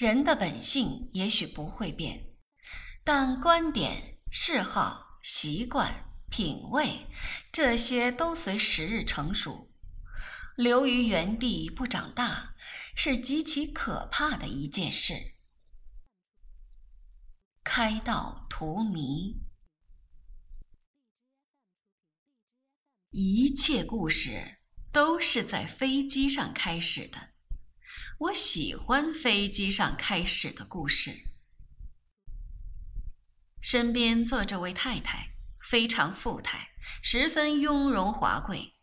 人的本性也许不会变，但观点、嗜好、习惯、品味，这些都随时日成熟。留于原地不长大，是极其可怕的一件事。开道荼蘼，一切故事都是在飞机上开始的。我喜欢飞机上开始的故事。身边坐着位太太，非常富态，十分雍容华贵，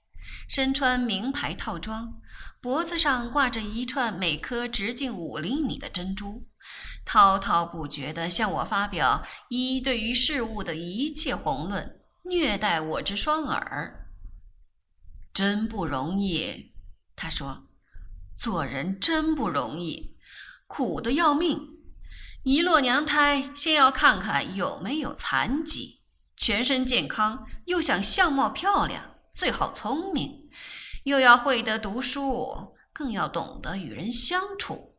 身穿名牌套装，脖子上挂着一串每颗直径五厘米的珍珠，滔滔不绝地向我发表一对于事物的一切宏论，虐待我之双耳。真不容易，他说。做人真不容易，苦的要命。一落娘胎，先要看看有没有残疾，全身健康，又想相貌漂亮，最好聪明，又要会得读书，更要懂得与人相处。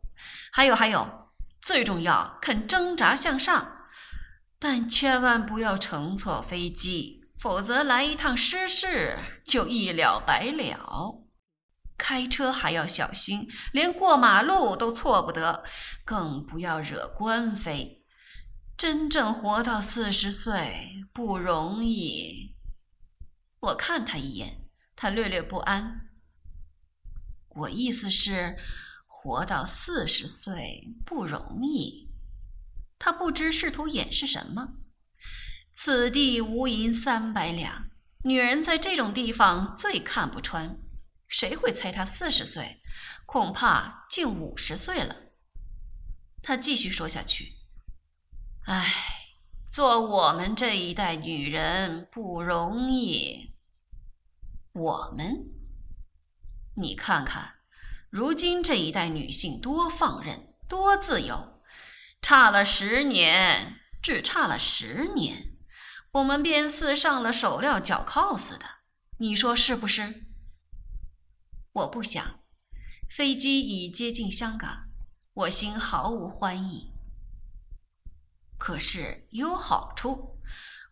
还有还有，最重要，肯挣扎向上。但千万不要乘错飞机，否则来一趟失事就一了百了。开车还要小心，连过马路都错不得，更不要惹官非。真正活到四十岁不容易。我看他一眼，他略略不安。我意思是，活到四十岁不容易。他不知试图掩饰什么。此地无银三百两，女人在这种地方最看不穿。谁会猜他四十岁？恐怕近五十岁了。他继续说下去：“唉，做我们这一代女人不容易。我们，你看看，如今这一代女性多放任，多自由。差了十年，只差了十年，我们便似上了手镣脚铐似的。你说是不是？”我不想，飞机已接近香港，我心毫无欢意。可是有好处，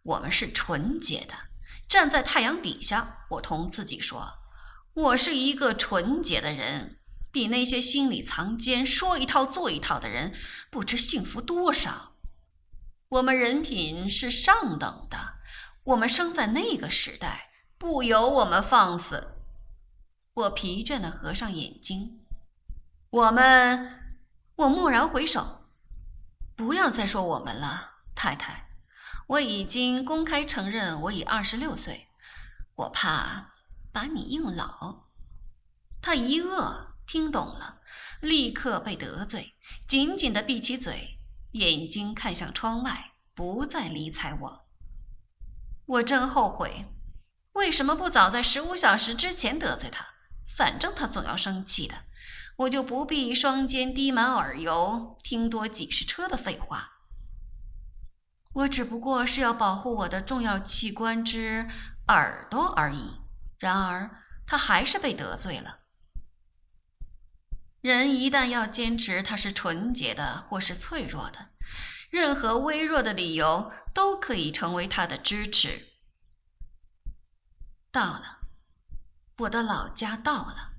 我们是纯洁的，站在太阳底下，我同自己说，我是一个纯洁的人，比那些心里藏奸、说一套做一套的人不知幸福多少。我们人品是上等的，我们生在那个时代，不由我们放肆。我疲倦地合上眼睛。我们，我蓦然回首，不要再说我们了，太太。我已经公开承认我已二十六岁，我怕把你硬老。他一愕，听懂了，立刻被得罪，紧紧地闭起嘴，眼睛看向窗外，不再理睬我。我真后悔，为什么不早在十五小时之前得罪他？反正他总要生气的，我就不必双肩滴满耳油，听多几十车的废话。我只不过是要保护我的重要器官之耳朵而已。然而他还是被得罪了。人一旦要坚持他是纯洁的或是脆弱的，任何微弱的理由都可以成为他的支持。到了。我的老家到了。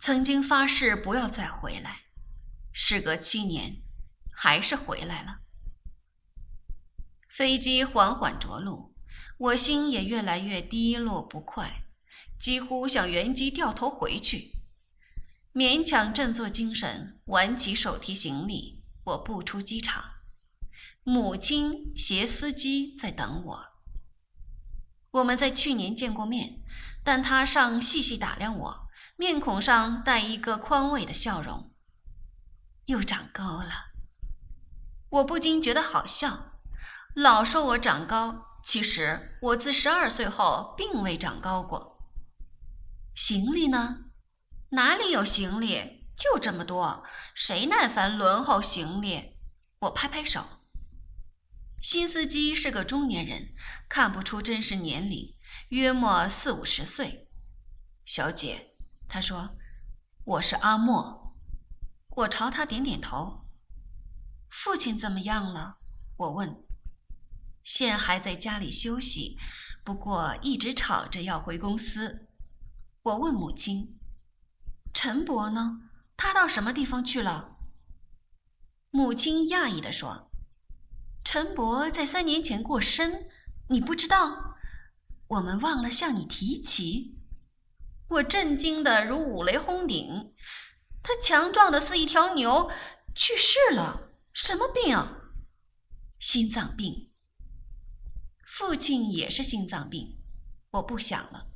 曾经发誓不要再回来，时隔七年，还是回来了。飞机缓缓着陆，我心也越来越低落不快，几乎想原机掉头回去。勉强振作精神，挽起手提行李，我步出机场。母亲携司机在等我。我们在去年见过面。但他尚细细打量我，面孔上带一个宽慰的笑容。又长高了，我不禁觉得好笑。老说我长高，其实我自十二岁后并未长高过。行李呢？哪里有行李？就这么多，谁耐烦轮候行李？我拍拍手。新司机是个中年人，看不出真实年龄。约莫四五十岁，小姐，他说：“我是阿莫。”我朝他点点头。父亲怎么样了？我问。现还在家里休息，不过一直吵着要回公司。我问母亲：“陈伯呢？他到什么地方去了？”母亲讶异地说：“陈伯在三年前过身，你不知道？我们忘了向你提起。”我震惊的如五雷轰顶。他强壮的似一条牛，去世了。什么病？心脏病。父亲也是心脏病。我不想了。